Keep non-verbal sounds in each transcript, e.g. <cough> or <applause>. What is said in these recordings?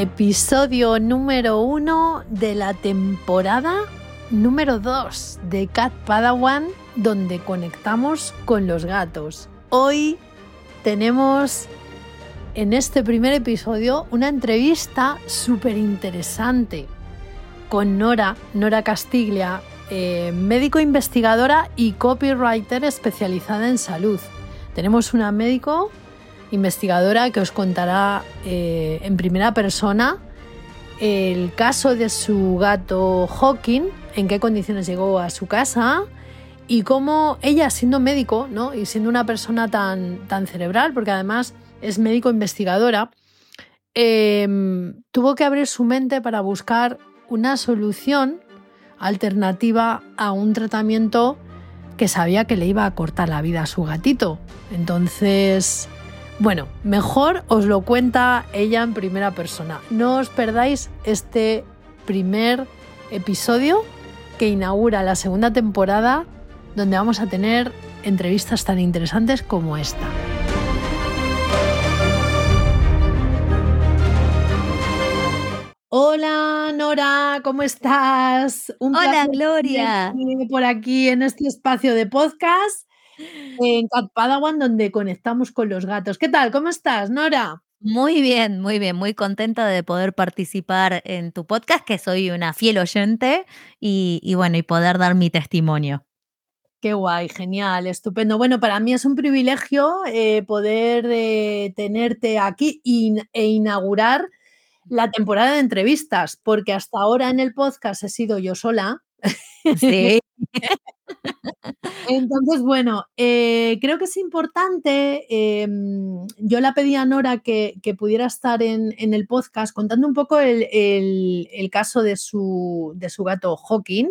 Episodio número uno de la temporada número 2 de Cat Padawan, donde conectamos con los gatos. Hoy tenemos en este primer episodio una entrevista súper interesante con Nora, Nora Castiglia, eh, médico investigadora y copywriter especializada en salud. Tenemos una médico investigadora que os contará eh, en primera persona el caso de su gato Hawking, en qué condiciones llegó a su casa y cómo ella, siendo médico ¿no? y siendo una persona tan, tan cerebral, porque además es médico investigadora, em, tuvo que abrir su mente para buscar una solución alternativa a un tratamiento que sabía que le iba a cortar la vida a su gatito. Entonces, bueno, mejor os lo cuenta ella en primera persona. No os perdáis este primer episodio que inaugura la segunda temporada donde vamos a tener entrevistas tan interesantes como esta. Hola Nora, ¿cómo estás? Hola Gloria. Por aquí en este espacio de podcast en Cat Padawan, donde conectamos con los gatos. ¿Qué tal? ¿Cómo estás, Nora? Muy bien, muy bien, muy contenta de poder participar en tu podcast, que soy una fiel oyente y, bueno, y poder dar mi testimonio. Qué guay, genial, estupendo. Bueno, para mí es un privilegio eh, poder eh, tenerte aquí e inaugurar la temporada de entrevistas, porque hasta ahora en el podcast he sido yo sola. Sí. <laughs> <laughs> Entonces, bueno, eh, creo que es importante, em, yo la pedí a Nora que, pudiera estar en, el podcast contando un poco el, caso de su, gato Hawking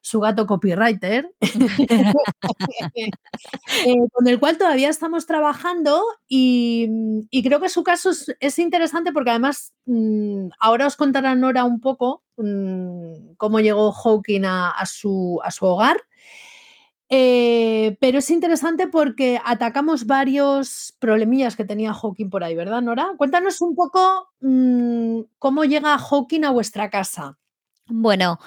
su gato copywriter, <laughs> eh, con el cual todavía estamos trabajando y, creo que su caso es, interesante porque además mm, ahora os contará Nora un poco mm, cómo llegó Hawking a su hogar. Eh, pero es interesante porque atacamos varios problemillas que tenía Hawking por ahí, ¿verdad, Nora? Cuéntanos un poco mm, cómo llega Hawking a vuestra casa. Bueno,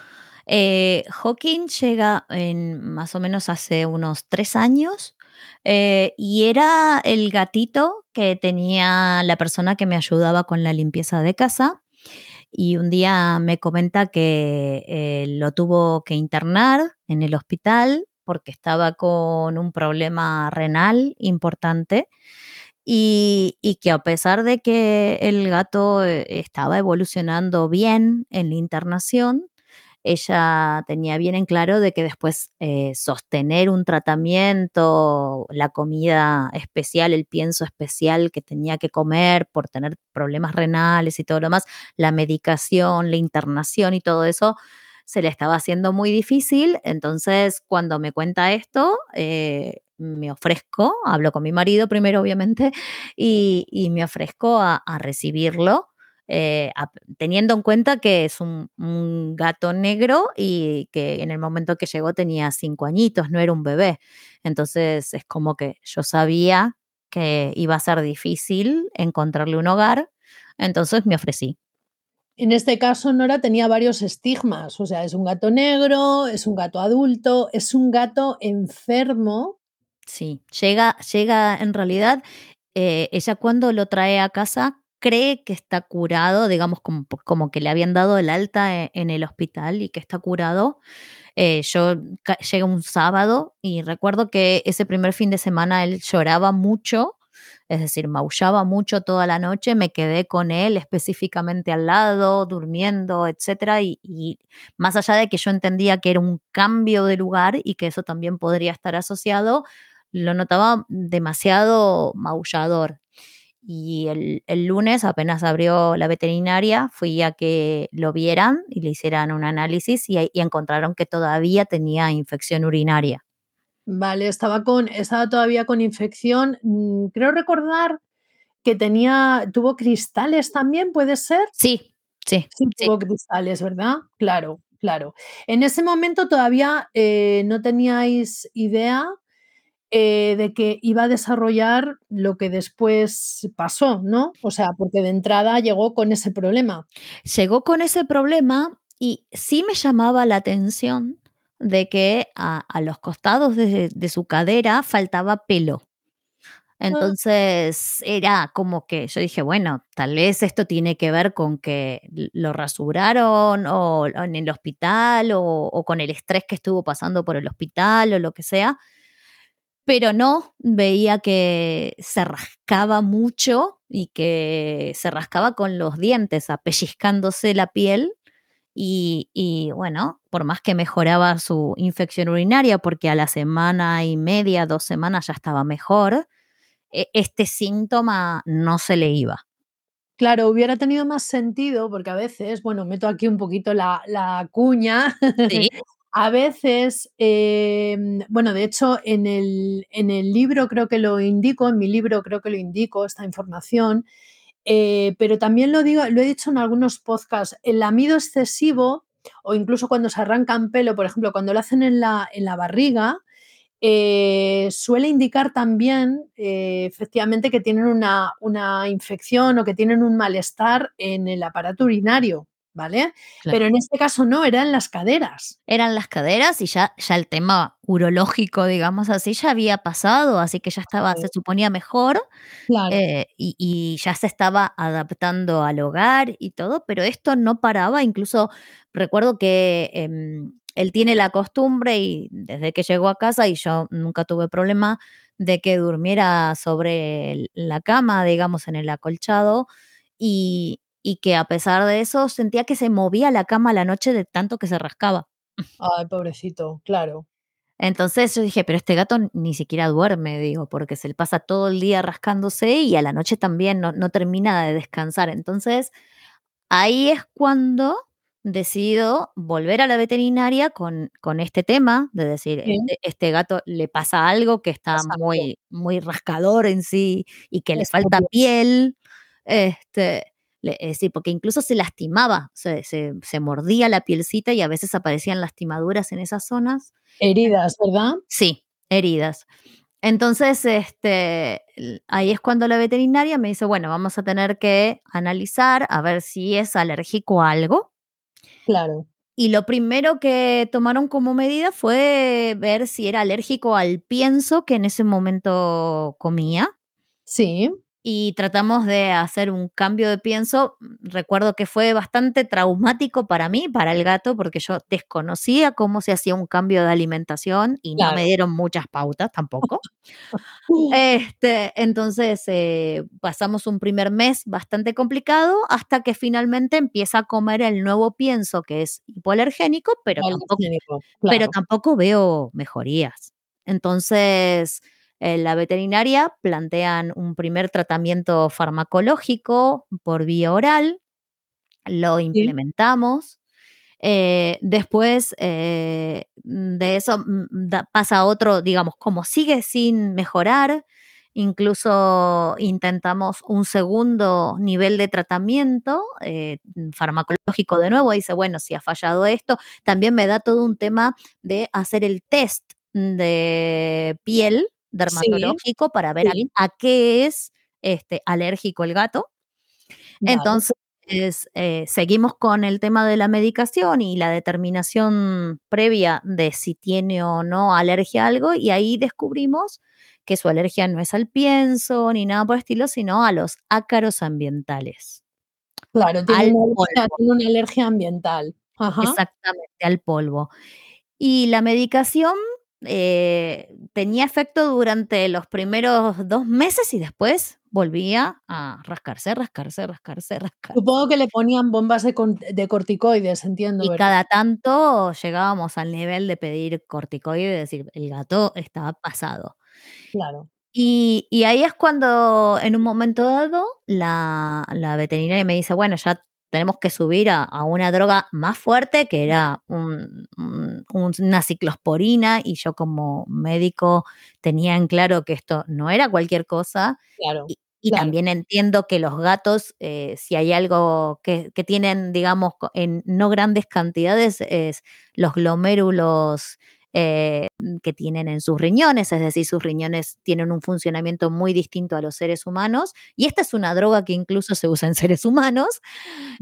eh, Hawking llega en más o menos hace unos tres años eh, y era el gatito que tenía la persona que me ayudaba con la limpieza de casa. Y un día me comenta que lo tuvo que internar en el hospital porque estaba con un problema renal importante y, que a pesar de que el gato eh, estaba evolucionando bien en la internación, ella tenía bien en claro de que después eh, sostener un tratamiento, la comida especial, el pienso especial que tenía que comer por tener problemas renales y todo lo demás, la medicación, la internación y todo eso, se le estaba haciendo muy difícil. Entonces, cuando me cuenta esto, eh, me ofrezco, hablo con mi marido primero, obviamente, y, me ofrezco a, recibirlo. Eh, teniendo en cuenta que es un, gato negro y que en el momento que llegó tenía cinco añitos, no era un bebé. Entonces es como que yo sabía que iba a ser difícil encontrarle un hogar, entonces me ofrecí. En este caso, Nora tenía varios estigmas, o sea, es un gato negro, es un gato adulto, es un gato enfermo. Sí, llega, llega en realidad, eh, ella cuando lo trae a casa cree que está curado, digamos como, como que le habían dado el alta e, en, el hospital y que está curado. Eh, yo llegué un sábado y recuerdo que ese primer fin de semana él lloraba mucho es decir, maullaba mucho toda la noche, me quedé con él específicamente al lado, durmiendo, etcétera, y, más allá de que yo entendía que era un cambio de lugar y que eso también podría estar asociado, lo notaba demasiado maullador. y el, el lunes, apenas abrió la veterinaria, fui a que lo vieran y le hicieran un análisis y, y encontraron que todavía tenía infección urinaria. Vale, estaba, con, estaba todavía con infección. Mm, creo recordar que tenía, tuvo cristales también, ¿puede ser? Sí, sí. Sí, tuvo cristales, ¿verdad? Claro, claro. En ese momento todavía eh, no teníais idea eh, de que iba a desarrollar lo que después pasó, ¿no? O sea, porque de entrada llegó con ese problema. Llegó con ese problema y sí me llamaba la atención de que a, a los costados de, de, su cadera faltaba pelo. Ah. Entonces era como que yo dije, bueno, tal vez esto tiene que ver con que lo rasuraron o, o en el hospital o, o, con el estrés que estuvo pasando por el hospital o lo que sea. Pero no, veía que se rascaba mucho y que se rascaba con los dientes, apellizcándose la piel y, y, bueno, por más que mejoraba su infección urinaria, porque a la semana y media, dos semanas ya estaba mejor, e, este síntoma no se le iba. Claro, hubiera tenido más sentido, porque a veces, bueno, meto aquí un poquito la, la cuña, Sí. <laughs> a veces, eh, bueno, de hecho, en el, en el libro creo que lo indico, en mi libro creo que lo indico, esta información, eh, pero también lo digo, lo he dicho en algunos podcasts, el lamido excesivo o incluso cuando se arrancan pelo, por ejemplo, cuando lo hacen en la, en la barriga, eh, suele indicar también eh, efectivamente que tienen una, una, infección o que tienen un malestar en el aparato urinario. ¿Vale? Claro. Pero en este caso no, eran las caderas. Eran las caderas y ya, ya el tema urológico, digamos así, ya había pasado, así que ya estaba, se suponía mejor Claro. eh, y, y, ya se estaba adaptando al hogar y todo, pero esto no paraba, incluso recuerdo que eh, él tiene la costumbre y desde que llegó a casa y yo nunca tuve problema de que durmiera sobre la cama, digamos, en el acolchado y, y que a pesar de eso sentía que se movía la cama a la noche de tanto que se rascaba. Ay, pobrecito, claro. Entonces yo dije, pero este gato ni siquiera duerme, digo, porque se le pasa todo el día rascándose y a la noche también no, no termina de descansar. Entonces ahí es cuando decido volver a la veterinaria con, con este tema, de decir, este, este gato le pasa algo que está muy, muy rascador en sí y que le falta piel. Este, le- eh, sí, porque incluso se lastimaba, se, se- se mordía la pielcita y a veces aparecían lastimaduras en esas zonas. Heridas, ¿verdad? Sí, heridas. Entonces, este, ahí es cuando la veterinaria me dice, bueno, vamos a tener que analizar a ver si es alérgico a algo. Claro. Y lo primero que tomaron como medida fue ver si era alérgico al pienso que en ese momento comía. Sí. Y tratamos de hacer un cambio de pienso. Recuerdo que fue bastante traumático para mí, para el gato, porque yo desconocía cómo se hacía un cambio de alimentación y no Claro. me dieron muchas pautas tampoco. <laughs> Este, entonces eh, pasamos un primer mes bastante complicado hasta que finalmente empieza a comer el nuevo pienso que es hipoalergénico, pero tampoco, Alergénico, pero claro. tampoco veo mejorías. Entonces eh, la veterinaria plantean un primer tratamiento farmacológico por vía oral, lo implementamos. Eh, después eh, de eso mm, da- pasa otro, digamos, como sigue sin mejorar, incluso intentamos un segundo nivel de tratamiento eh, farmacológico de nuevo. Dice, bueno, si ha fallado esto, también me da todo un tema de hacer el test de piel Sí, dermatológico para ver a, sí. a qué es este, alérgico el gato. Vale. Entonces, eh, seguimos con el tema de la medicación y la determinación previa de si tiene o no alergia a algo, y ahí descubrimos que su alergia no es al pienso ni nada por el estilo, sino a los ácaros ambientales, Claro, tiene una alergia, polvo, tiene una alergia ambiental. Ajá. exactamente, al polvo. Y la medicación eh, tenía efecto durante los primeros dos meses y después volvía a rascarse, rascarse, rascarse, <laughs> rascarse. Supongo que le ponían bombas de, de corticoides, entiendo, Y ¿verdad? cada tanto llegábamos al nivel de pedir corticoide y decir, el gato está pasado. Claro. Y, y ahí es cuando en un momento dado la, la veterinaria me dice, bueno, ya tenemos que subir a, a una droga más fuerte, que era un- un- una ciclosporina, y yo como médico tenía en claro que esto no era cualquier cosa. Claro, Y, y claro. también entiendo que los gatos, eh, si hay algo que, que tienen, digamos, en no grandes cantidades, es los glomérulos eh, que tienen en sus riñones, es decir, sus riñones tienen un funcionamiento muy distinto a los seres humanos, y esta es una droga que incluso se usa en seres humanos.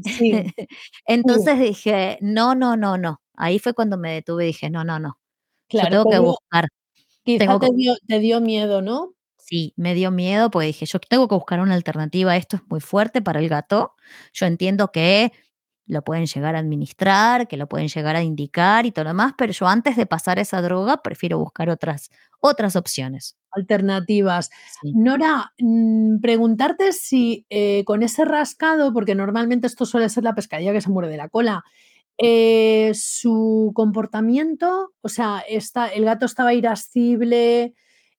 Sí, <laughs> sí, Entonces dije, no, no, no, no. Ahí fue cuando me detuve y dije, no, no, no. Yo claro, tengo te que buscar, quizá tengo que te dio te dio miedo, ¿no? Sí, me dio miedo porque dije, yo tengo que buscar una alternativa, esto es muy fuerte para el gato. Yo entiendo que lo pueden llegar a administrar, que lo pueden llegar a indicar y todo lo demás, pero yo antes de pasar esa droga prefiero buscar otras, otras opciones. Alternativas. Sí. Nora, mm, preguntarte si, eh, con ese rascado, porque normalmente esto suele ser la pescadilla que se muerde la cola, eh, su comportamiento, o sea, está el gato estaba irascible,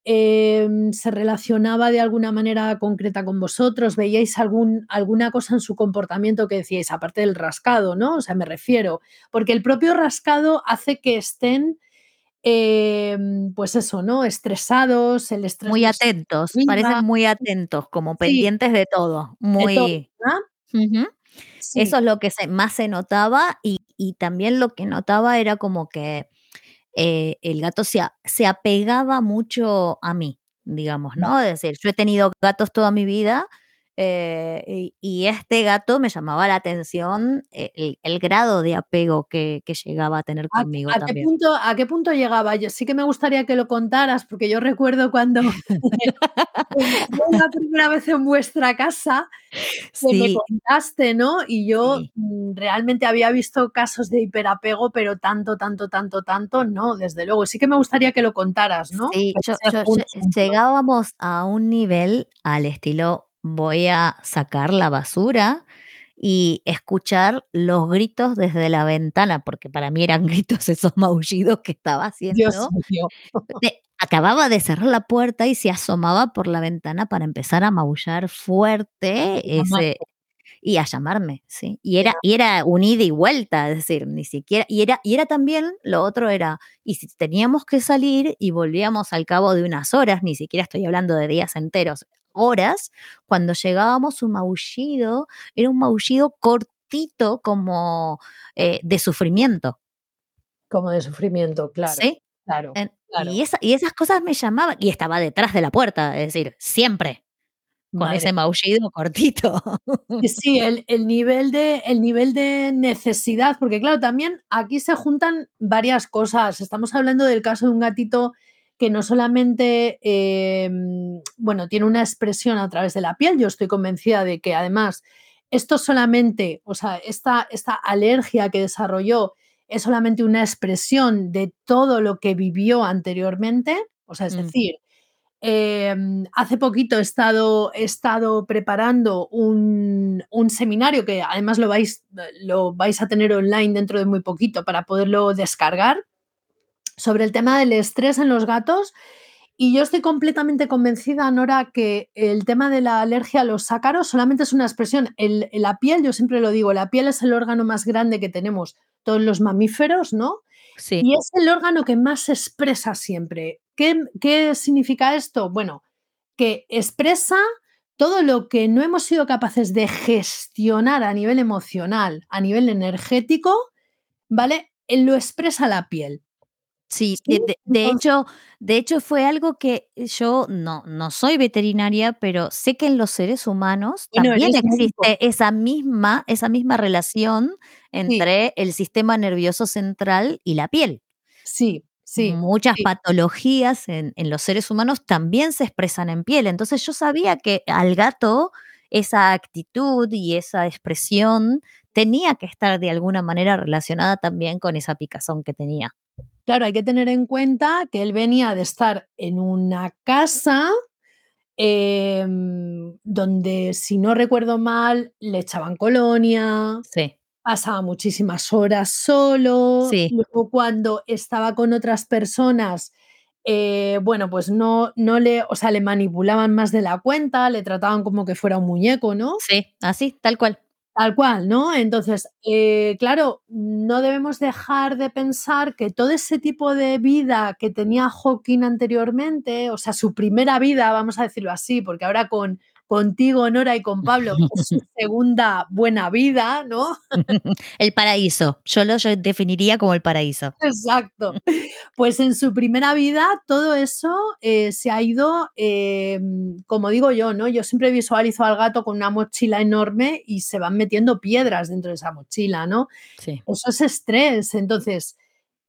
em, se relacionaba de alguna manera concreta con vosotros, ¿veíais algún alguna cosa en su comportamiento que decíais, aparte del rascado, no? O sea, me refiero, porque el propio rascado hace que estén Em, pues eso, ¿no? Estresados, el estrés Muy atentos, parecen muy atentos, como Sí, pendientes de todo, de todo, muy... Eso es lo que se, más se notaba y, y también lo que notaba era como que eh, el gato se, a- se apegaba mucho a mí, digamos, ¿no? Es decir, yo he tenido gatos toda mi vida eh, y, y este gato me llamaba la atención eh, el, el grado de apego que, que llegaba a tener ¿A conmigo a qué también. punto a qué punto llegaba? Yo sí que me gustaría que lo contaras, porque yo recuerdo cuando <laughs> fue la primera vez en vuestra casa que me contaste, ¿no? Y yo, sí, mm, realmente había visto casos de hiperapego, pero tanto, tanto, tanto, tanto, no, desde luego. Sí que me gustaría que lo contaras, ¿no? sí, yo, yo llegábamos a un nivel al estilo voy a sacar la basura y escuchar los gritos desde la ventana, porque para mí eran <laughs> gritos esos maullidos que estaba Dios haciendo. mío. <laughs> Acababa de cerrar la puerta y se asomaba por la ventana para empezar a maullar fuerte ese, y a llamarme, sí. Y era y era un ida y vuelta, es decir, ni siquiera y era y era también lo otro era, y si teníamos que salir y volvíamos al cabo de unas horas, ni siquiera estoy hablando de días enteros, horas, cuando llegábamos su maullido era un maullido cortito como, eh, de sufrimiento, Como de sufrimiento, claro, ¿sí? claro, En y esa y esas cosas me llamaban y estaba detrás de la puerta, es decir, siempre con Madre ese maullido cortito. Sí, sí, el el nivel de el nivel de necesidad, porque claro, también aquí se juntan varias cosas. Estamos hablando del caso de un gatito que no solamente, em, bueno, tiene una expresión a través de la piel, yo estoy convencida de que además esto solamente, o sea, esta esta alergia que desarrolló es solamente una expresión de todo lo que vivió anteriormente, o sea, es Mm, decir, Em, hace poquito he estado, he estado preparando un, un seminario que además lo vais, lo vais a tener online dentro de muy poquito para poderlo descargar sobre el tema del estrés en los gatos. Y yo estoy completamente convencida, Nora, que el tema de la alergia a los ácaros solamente es una expresión. El, la piel, yo siempre lo digo, la piel es el órgano más grande que tenemos todos los mamíferos, ¿no? sí. Y es el órgano que más se expresa siempre. ¿Qué, qué significa esto? Bueno, que expresa todo lo que no hemos sido capaces de gestionar a nivel emocional, a nivel energético, ¿vale? Lo expresa la piel. Sí, de hecho de hecho fue algo que yo no no soy veterinaria, pero sé que en los seres humanos también existe esa misma esa misma relación Sí, entre el sistema nervioso central y la piel. sí, sí, Muchas sí. patologías en en los seres humanos también se expresan en piel. Entonces, yo sabía que al gato esa actitud y esa expresión tenía que estar de alguna manera relacionada también con esa picazón que tenía. Claro, hay que tener en cuenta que él venía de estar en una casa em, donde, si no recuerdo mal, le echaban colonia, Sí, Pasaba muchísimas horas solo, sí. luego cuando estaba con otras personas, eh, bueno, pues no, no le, o sea, le manipulaban más de la cuenta, le trataban como que fuera un muñeco, ¿no? Sí, así, tal cual. Tal cual, ¿no? Entonces, eh, claro, no debemos dejar de pensar que todo ese tipo de vida que tenía Hawking anteriormente, o sea, su primera vida, vamos a decirlo así, porque ahora con, contigo, Nora, y con Pablo, <laughs> es su segunda buena vida, ¿no? <laughs> el paraíso, yo lo definiría como el paraíso. Exacto. Pues en su primera vida todo eso eh, se ha ido, em, como digo yo, ¿no? Yo siempre visualizo al gato con una mochila enorme y se van metiendo piedras dentro de esa mochila, ¿no? Sí. Eso es estrés, entonces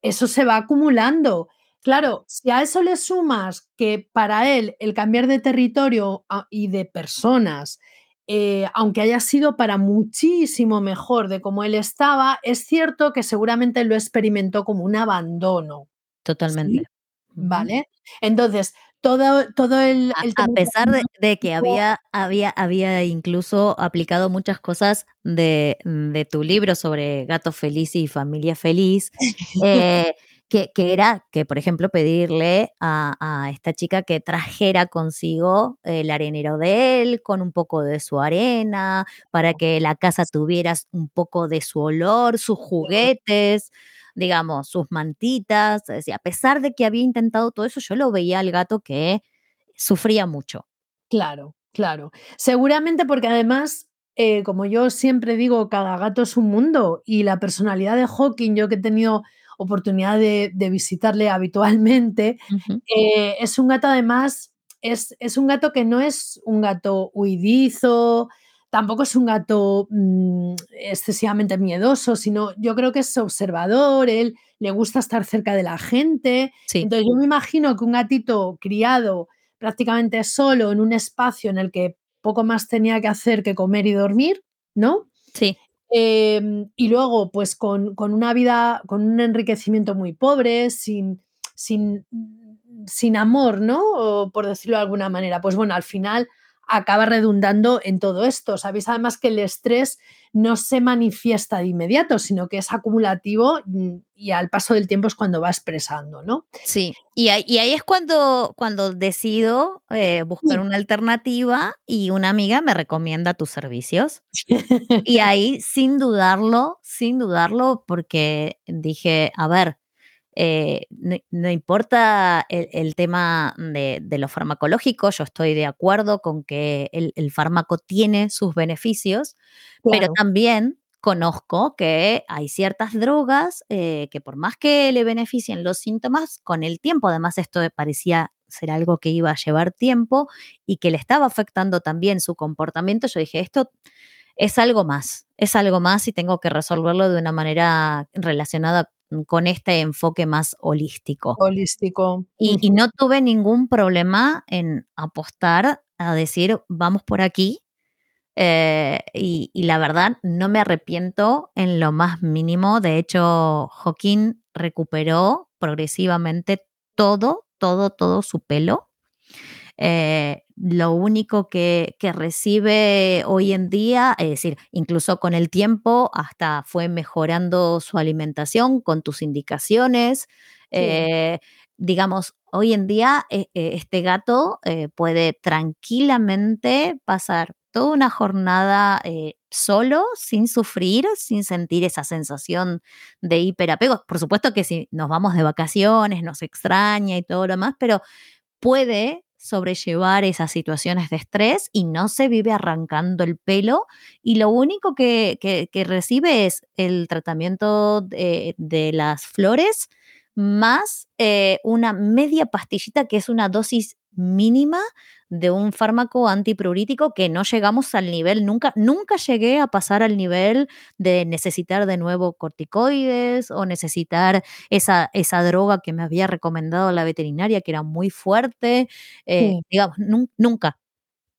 eso se va acumulando. Claro, si a eso le sumas que para él el cambiar de territorio ah, y de personas, eh, aunque haya sido para muchísimo mejor de cómo él estaba, es cierto que seguramente lo experimentó como un abandono. Totalmente. ¿Vale? Entonces, todo, todo el... a, pesar de, que había, había, había incluso aplicado muchas cosas de, de tu libro sobre gato feliz y familia feliz, <laughs> eh, que, era que, por ejemplo, pedirle a, esta chica que trajera consigo el arenero de él con un poco de su arena, para que la casa tuviera un poco de su olor, sus juguetes, digamos, sus mantitas. a pesar de que había intentado todo eso, yo lo veía al gato que sufría mucho. Claro, claro. Seguramente porque además eh, como yo siempre digo, cada gato es un mundo y la personalidad de Hawking, yo que he tenido oportunidad de, visitarle habitualmente. Eh, es un gato además, es, es, un gato que no es un gato huidizo, tampoco es un gato mm, excesivamente miedoso, sino yo creo que es observador, él le gusta estar cerca de la gente. Entonces yo me imagino que un gatito criado prácticamente solo en un espacio en el que poco más tenía que hacer que comer y dormir, ¿no? Sí. Em, y luego, pues con, una vida, con un enriquecimiento muy pobre, sin, sin, sin amor, ¿no? por decirlo de alguna manera. Pues bueno, al final acaba redundando en todo esto. Sabéis además que el estrés no se manifiesta de inmediato, sino que es acumulativo mm, y al paso del tiempo es cuando va expresando, ¿no? Sí, y ahí, es cuando, cuando decido eh, buscar una alternativa y una amiga me recomienda tus servicios. <laughs> y ahí, sin dudarlo, sin dudarlo, porque dije, a ver, eh, no, importa el, tema de, lo farmacológico, yo estoy de acuerdo con que el, fármaco tiene sus beneficios, pero también conozco que hay ciertas drogas eh, que por más que le beneficien los síntomas, con el tiempo, además esto parecía ser algo que iba a llevar tiempo y que le estaba afectando también su comportamiento, yo dije, esto es algo más, es algo más y tengo que resolverlo de una manera relacionada con este enfoque más holístico. Holístico. Y, no tuve ningún problema en apostar a decir, vamos por aquí. Eh, y, la verdad, no me arrepiento en lo más mínimo. De hecho, Joaquín recuperó progresivamente todo, todo, todo su pelo. Eh, lo único que, recibe hoy en día, es decir, incluso con el tiempo, hasta fue mejorando su alimentación con tus indicaciones. Eh, digamos, hoy en día eh, este gato puede tranquilamente pasar toda una jornada solo, sin sufrir, sin sentir esa sensación de hiperapego. Por supuesto que si nos vamos de vacaciones, nos extraña y todo lo demás, pero puede sobrellevar esas situaciones de estrés y no se vive arrancando el pelo y lo único que, recibe es el tratamiento de, las flores más eh, una media pastillita que es una dosis mínima de un fármaco antiprurítico que no llegamos al nivel, nunca, nunca llegué a pasar al nivel de necesitar de nuevo corticoides o necesitar esa, esa droga que me había recomendado la veterinaria, que era muy fuerte. Eh, digamos, nunca,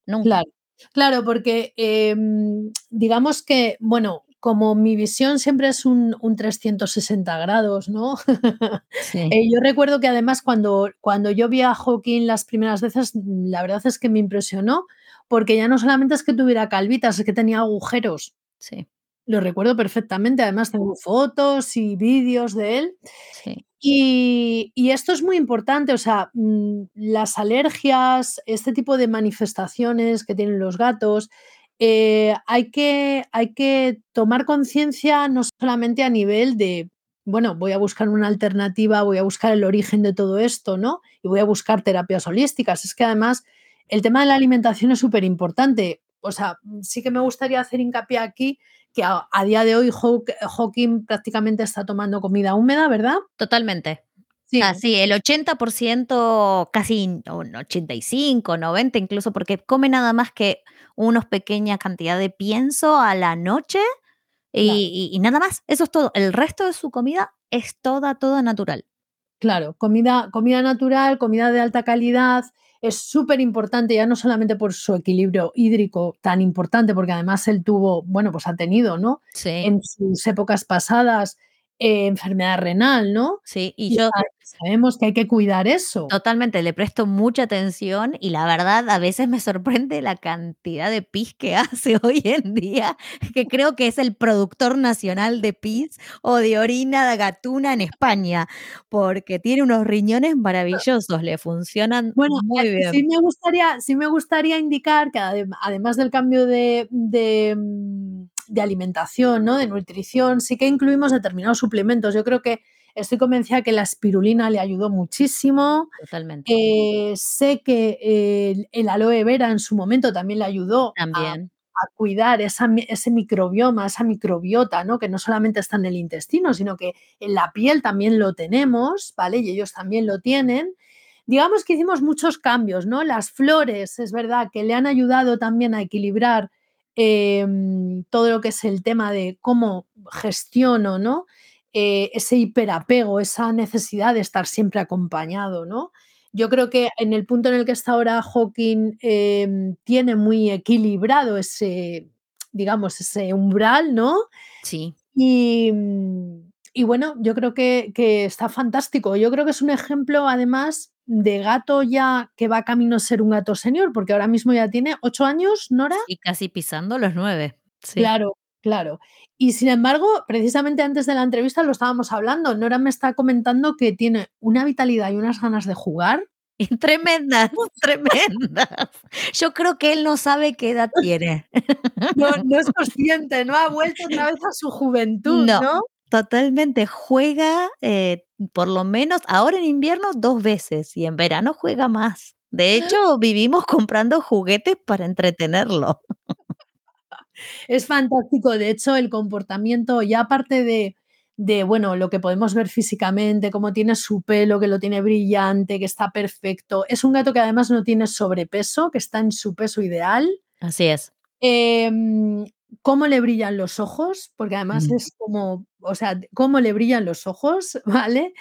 nunca. Claro. Claro, porque em, digamos que, bueno, como mi visión siempre es un, 360 grados, ¿no? <laughs> Eh, yo recuerdo que además cuando, cuando yo vi a Hawking las primeras veces, la verdad es que me impresionó, porque ya no solamente es que tuviera calvitas, es que tenía agujeros. Sí. Lo recuerdo perfectamente, además tengo fotos y vídeos de él. Sí. Y y esto es muy importante, o sea, mm, las alergias, este tipo de manifestaciones que tienen los gatos, eh, hay que hay que tomar conciencia no solamente a nivel de, bueno, voy a buscar una alternativa, voy a buscar el origen de todo esto, ¿no? Y voy a buscar terapias holísticas. Es que además el tema de la alimentación es superimportante. O sea, sí que me gustaría hacer hincapié aquí que a, a día de hoy Hawk- Hawking prácticamente está tomando comida húmeda, ¿verdad? Totalmente. Sí, Ah, sí, el 80%, casi un 85, 90 incluso, porque come nada más que unos pequeña cantidad de pienso a la noche claro, y y y nada más, eso es todo. El resto de su comida es toda, toda natural. claro. Comida, comida natural, comida de alta calidad. Es súper importante, ya no solamente por su equilibrio hídrico tan importante, porque además él tuvo, bueno, pues ha tenido, ¿no? Sí, En sus épocas pasadas, eh, enfermedad renal, ¿no? sí, y Y yo sa- sabemos que hay que cuidar eso. Totalmente, le presto mucha atención y la verdad a veces me sorprende la cantidad de pis que <laughs> hace hoy en día, que creo que es el productor nacional de pis o de orina de gatuna en España, porque tiene unos riñones maravillosos, le funcionan Bueno, muy eh, sí bien. me gustaría sí me gustaría indicar que adem además del cambio de de, mm, de alimentación, ¿no?, de nutrición, sí que incluimos determinados suplementos. Yo creo que estoy convencida que la espirulina le ayudó muchísimo. Totalmente, Eh, sé que el el aloe vera en su momento también le ayudó a también. a cuidar esa ese microbioma, esa microbiota, ¿no?, que no solamente está en el intestino, sino que en la piel también lo tenemos, ¿vale?, y ellos también lo tienen. Digamos que hicimos muchos cambios, ¿no? Las flores, es verdad que le han ayudado también a equilibrar, em, todo lo que es el tema de cómo gestiono, ¿no? Eh, ese hiperapego, esa necesidad de estar siempre acompañado, ¿no? Yo creo que en el punto en el que está ahora Hawking, em, tiene muy equilibrado ese, digamos, ese umbral, ¿no? Sí. Y, mm, y bueno, yo creo que que está fantástico. Yo creo que es un ejemplo, además, de gato ya que va camino a ser un gato señor, porque ahora mismo ya tiene 8 años, ¿Nora? Sí, casi pisando los 9. Sí. Claro, claro. Y sin embargo, precisamente antes de la entrevista lo estábamos hablando, Nora me está comentando que tiene una vitalidad y unas ganas de jugar. Y tremendas, <laughs> tremendas. Yo creo que él no sabe qué edad tiene. No no es <laughs> consciente, ¿no? Ha vuelto otra vez a su juventud, No, ¿no? Totalmente. Juega, eh, por lo menos ahora en invierno 2 veces y en verano juega más. De hecho, <gasps> vivimos comprando juguetes para entretenerlo. Es fantástico, de hecho, el comportamiento, ya aparte de de, bueno, lo que podemos ver físicamente, cómo tiene su pelo, que lo tiene brillante, que está perfecto. Es un gato que además no tiene sobrepeso, que está en su peso ideal. Así es. Em, cómo le brillan los ojos, porque además Mm. es como, o sea, cómo le brillan los ojos, <laughs> ¿vale?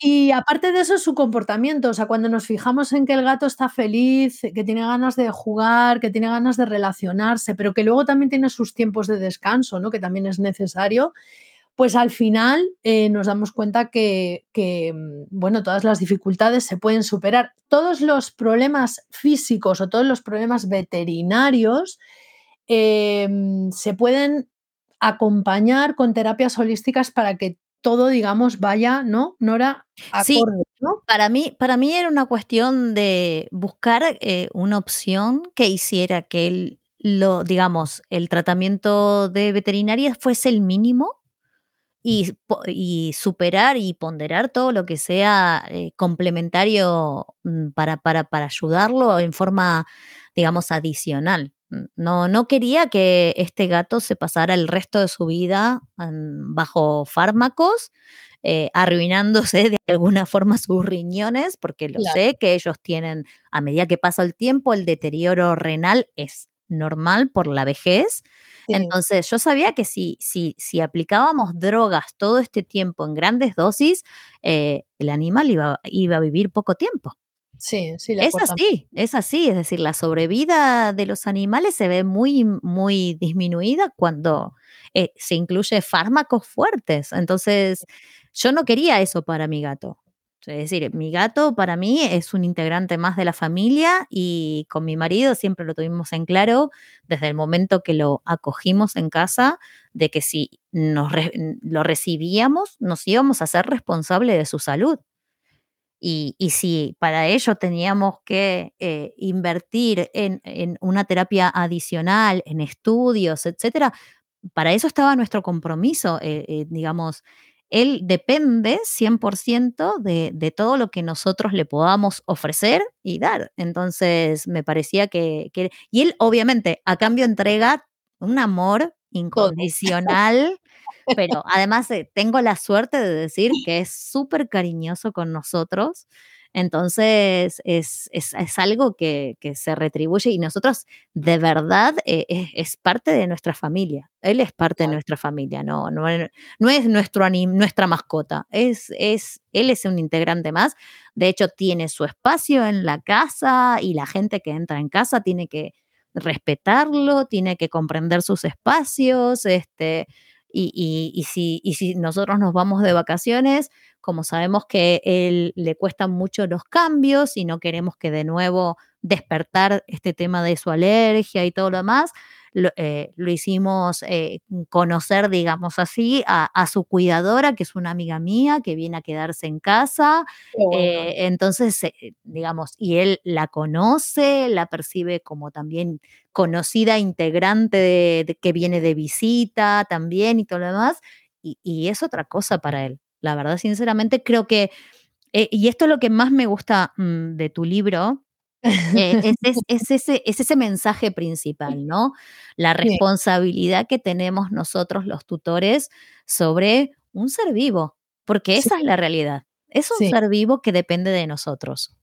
Y aparte de eso, su comportamiento, o sea, cuando nos fijamos en que el gato está feliz, que tiene ganas de jugar, que tiene ganas de relacionarse, pero que luego también tiene sus tiempos de descanso, ¿no? Que también es necesario, pues al final, eh, nos damos cuenta que que, mm, bueno, todas las dificultades se pueden superar. Todos los problemas físicos o todos los problemas veterinarios, em, se pueden acompañar con terapias holísticas para que todo, digamos, vaya, ¿no, Nora? Sí, ¿no? para mí para mí era una cuestión de buscar, eh, una opción que hiciera que el lo digamos, el tratamiento de veterinaria fuese el mínimo y superar y ponderar todo lo que sea, eh, complementario, mm, para para para ayudarlo en forma, digamos, adicional. Mm, no no quería que este gato se pasara el resto de su vida, em, bajo fármacos, eh, arruinándose de alguna forma sus riñones, porque lo Claro, sé que ellos tienen, a medida que pasa el tiempo, el deterioro renal es normal por la vejez, sí, entonces, yo sabía que si si si aplicábamos drogas todo este tiempo en grandes dosis, eh, el animal iba iba a vivir poco tiempo. Sí, sí, Es así, es así, es decir, la sobrevida de los animales se ve muy muy disminuida cuando, eh, se incluye fármacos fuertes. Entonces, yo no quería eso para mi gato. Es decir, mi gato para mí es un integrante más de la familia y con mi marido siempre lo tuvimos en claro desde el momento que lo acogimos en casa, de que si nos lo recibíamos, nos íbamos a ser responsables de su salud. Y, si para ello teníamos que eh, invertir en, una terapia adicional, en estudios, etcétera, para eso estaba nuestro compromiso, eh, eh, digamos, él depende 100% de, de, todo lo que nosotros le podamos ofrecer y dar. Entonces, me parecía que, Y él, obviamente, a cambio entrega un amor incondicional, pero además eh, tengo la suerte de decir que es súper cariñoso con nosotros entonces, es, algo que, se retribuye y nosotros de verdad eh, es, parte de nuestra familia. Él es parte de nuestra familia, no, no, no es nuestro nuestra mascota, es, es, él es un integrante más. De hecho, tiene su espacio en la casa y la gente que entra en casa tiene que respetarlo, tiene que comprender sus espacios, este, y, si, y si nosotros nos vamos de vacaciones, como sabemos que él le cuestan mucho los cambios y no queremos que de nuevo despertar este tema de su alergia y todo lo demás, lo, eh, hicimos eh, conocer, digamos así, a, su cuidadora, que es una amiga mía, que viene a quedarse en casa. Eh, entonces, digamos, y él la conoce, la percibe como también conocida integrante de, que viene de visita también y todo lo demás. y es otra cosa para él. La verdad, sinceramente, creo que, y esto es lo que más me gusta mm, de tu libro, eh, <laughs> es, ese, es ese mensaje principal, ¿no? La responsabilidad que tenemos nosotros los tutores sobre un ser vivo, porque esa es la realidad. Es un ser vivo que depende de nosotros.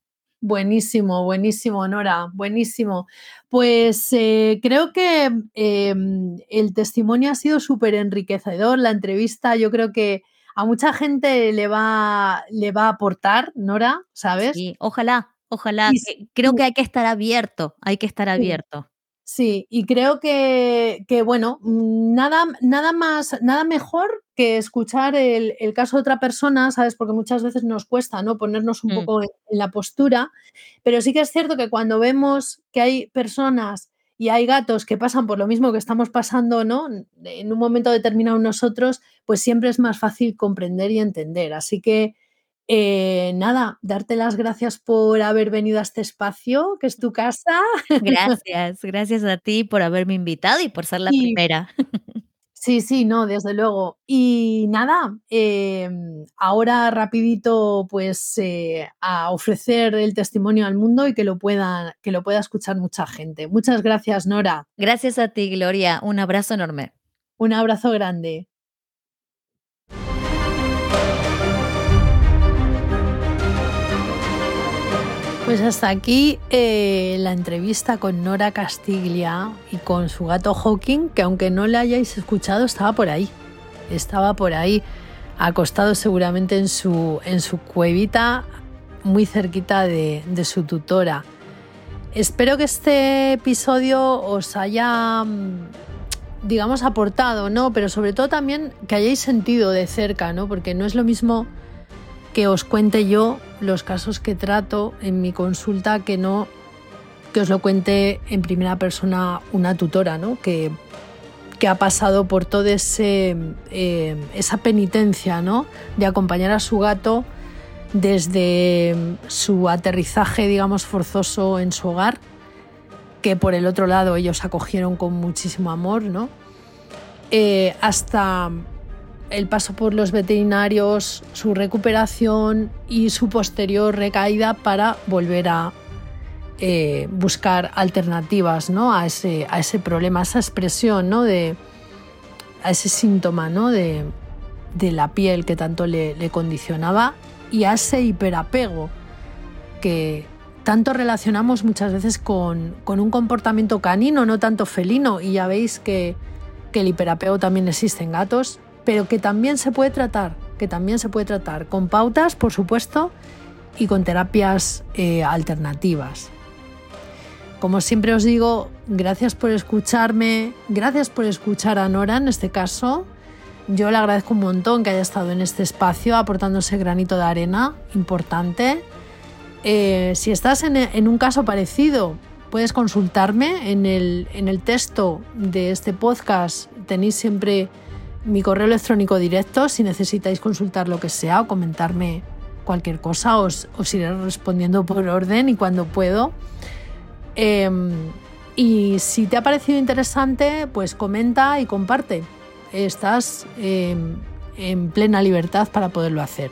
Buenísimo, buenísimo, Nora, buenísimo. Pues eh, creo que em, el testimonio ha sido súper enriquecedor, la entrevista yo creo que a mucha gente le va, le va a aportar, Nora, ¿sabes? Sí, ojalá, ojalá. creo que hay que estar abierto, hay que estar abierto. Sí, y creo que, que, bueno, nada, nada más, nada mejor que escuchar el, caso de otra persona, ¿sabes? Porque muchas veces nos cuesta, ¿no? Ponernos un mm. poco en, la postura, pero sí que es cierto que cuando vemos que hay personas y hay gatos que pasan por lo mismo que estamos pasando, ¿no? En un momento determinado nosotros, pues siempre es más fácil comprender y entender. Así que, eh, nada, darte las gracias por haber venido a este espacio, que es tu casa. <laughs> Gracias, gracias a ti por haberme invitado y por ser la primera. <laughs> Sí, sí, no, desde luego. Y nada, em, ahora rapidito, pues eh, a ofrecer el testimonio al mundo y que lo pueda, que lo pueda escuchar mucha gente. Muchas gracias, Nora. Gracias a ti, Gloria. Un abrazo enorme. Un abrazo grande. Pues hasta aquí eh, la entrevista con Nora Castiglia y con su gato Hawking, que aunque no le hayáis escuchado, estaba por ahí. Estaba por ahí, acostado seguramente en su, en su cuevita, muy cerquita de, de su tutora. Espero que este episodio os haya, mm, digamos, aportado, ¿no? Pero sobre todo también que hayáis sentido de cerca, ¿no? Porque no es lo mismo que os cuente yo los casos que trato en mi consulta que no que os lo cuente en primera persona una tutora, ¿no? Que, que ha pasado por toda eh, esa penitencia ¿no? de acompañar a su gato desde su aterrizaje, digamos, forzoso en su hogar, que por el otro lado ellos acogieron con muchísimo amor, ¿no? Eh, hasta el paso por los veterinarios, su recuperación y su posterior recaída para volver a eh, buscar alternativas ¿no? a, ese, a ese problema, a esa expresión, ¿no? de, a ese síntoma ¿no? de, la piel que tanto le, le condicionaba y a ese hiperapego que tanto relacionamos muchas veces con, con, un comportamiento canino, no tanto felino, y ya veis que, que el hiperapego también existe en gatos pero que también se puede tratar, que también se puede tratar con pautas, por supuesto, y con terapias eh, alternativas. Como siempre os digo, gracias por escucharme, gracias por escuchar a Nora en este caso. Yo le agradezco un montón que haya estado en este espacio aportando ese granito de arena importante. Eh, si estás en, un caso parecido, puedes consultarme en el, en el texto de este podcast. Tenéis siempre mi correo electrónico directo si necesitáis consultar lo que sea o comentarme cualquier cosa. Os, os iré respondiendo por orden y cuando puedo. Em, y si te ha parecido interesante, pues comenta y comparte estás em, en plena libertad para poderlo hacer.